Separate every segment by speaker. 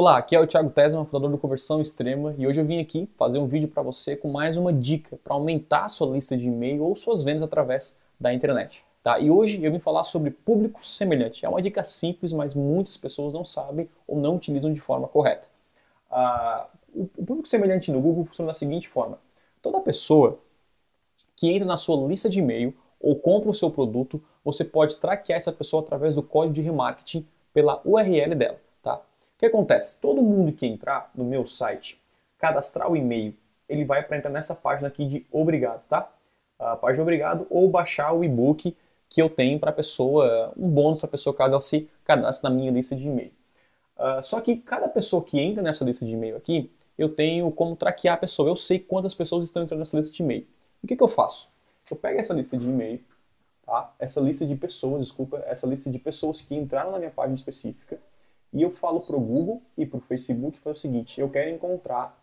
Speaker 1: Olá, aqui é o Thiago Tesman, fundador do Conversão Extrema, e hoje eu vim aqui fazer um vídeo para você com mais uma dica para aumentar a sua lista de e-mail ou suas vendas através da internet. Tá? E hoje eu vim falar sobre público semelhante. É uma dica simples, mas muitas pessoas não sabem ou não utilizam de forma correta. Ah, o público semelhante no Google funciona da seguinte forma: toda pessoa que entra na sua lista de e-mail ou compra o seu produto, você pode traquear essa pessoa através do código de remarketing pela URL dela. O que acontece? Todo mundo que entrar no meu site, cadastrar o e-mail, ele vai para entrar nessa página aqui de obrigado, tá? A página obrigado ou baixar o e-book que eu tenho para a pessoa, um bônus para a pessoa caso ela se cadastre na minha lista de e-mail. Uh, só que cada pessoa que entra nessa lista de e-mail aqui, eu tenho como traquear a pessoa. Eu sei quantas pessoas estão entrando nessa lista de e-mail. O que, que eu faço? Eu pego essa lista de e-mail, tá? essa lista de pessoas, desculpa, essa lista de pessoas que entraram na minha página específica, e eu falo para o Google e para o Facebook foi o seguinte: eu quero encontrar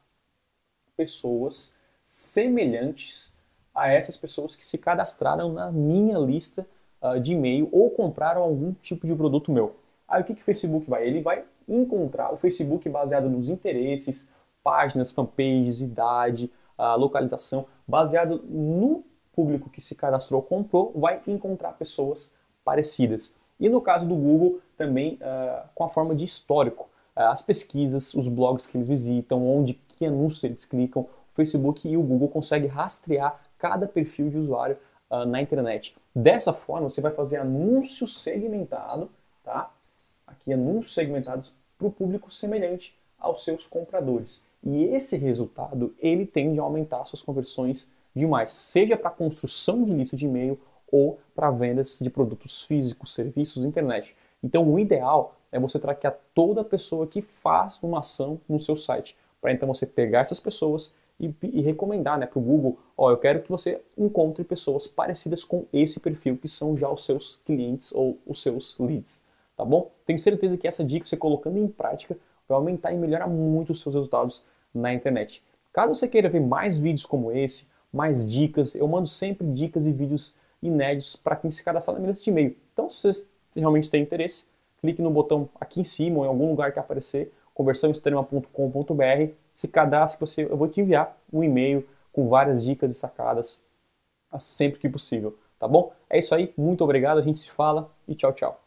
Speaker 1: pessoas semelhantes a essas pessoas que se cadastraram na minha lista uh, de e-mail ou compraram algum tipo de produto meu. Aí o que, que o Facebook vai? Ele vai encontrar o Facebook baseado nos interesses, páginas, fanpages, idade, uh, localização, baseado no público que se cadastrou, comprou, vai encontrar pessoas parecidas. E no caso do Google, também uh, com a forma de histórico. Uh, as pesquisas, os blogs que eles visitam, onde que anúncios eles clicam, o Facebook e o Google conseguem rastrear cada perfil de usuário uh, na internet. Dessa forma, você vai fazer anúncio segmentado, tá? Aqui, anúncios segmentados para o público semelhante aos seus compradores. E esse resultado, ele tende a aumentar suas conversões demais, seja para construção de lista de e-mail ou para vendas de produtos físicos, serviços, internet. Então, o ideal é você traquear toda pessoa que faz uma ação no seu site, para então você pegar essas pessoas e, e recomendar né, para o Google, ó, eu quero que você encontre pessoas parecidas com esse perfil, que são já os seus clientes ou os seus leads, tá bom? Tenho certeza que essa dica, você colocando em prática, vai aumentar e melhorar muito os seus resultados na internet. Caso você queira ver mais vídeos como esse, mais dicas, eu mando sempre dicas e vídeos inéditos para quem se cadastrar na minha lista de e-mail. Então, se você realmente tem interesse, clique no botão aqui em cima ou em algum lugar que aparecer, conversãoextrema.com.br, se cadastre, você, eu vou te enviar um e-mail com várias dicas e sacadas sempre que possível, tá bom? É isso aí, muito obrigado, a gente se fala e tchau, tchau.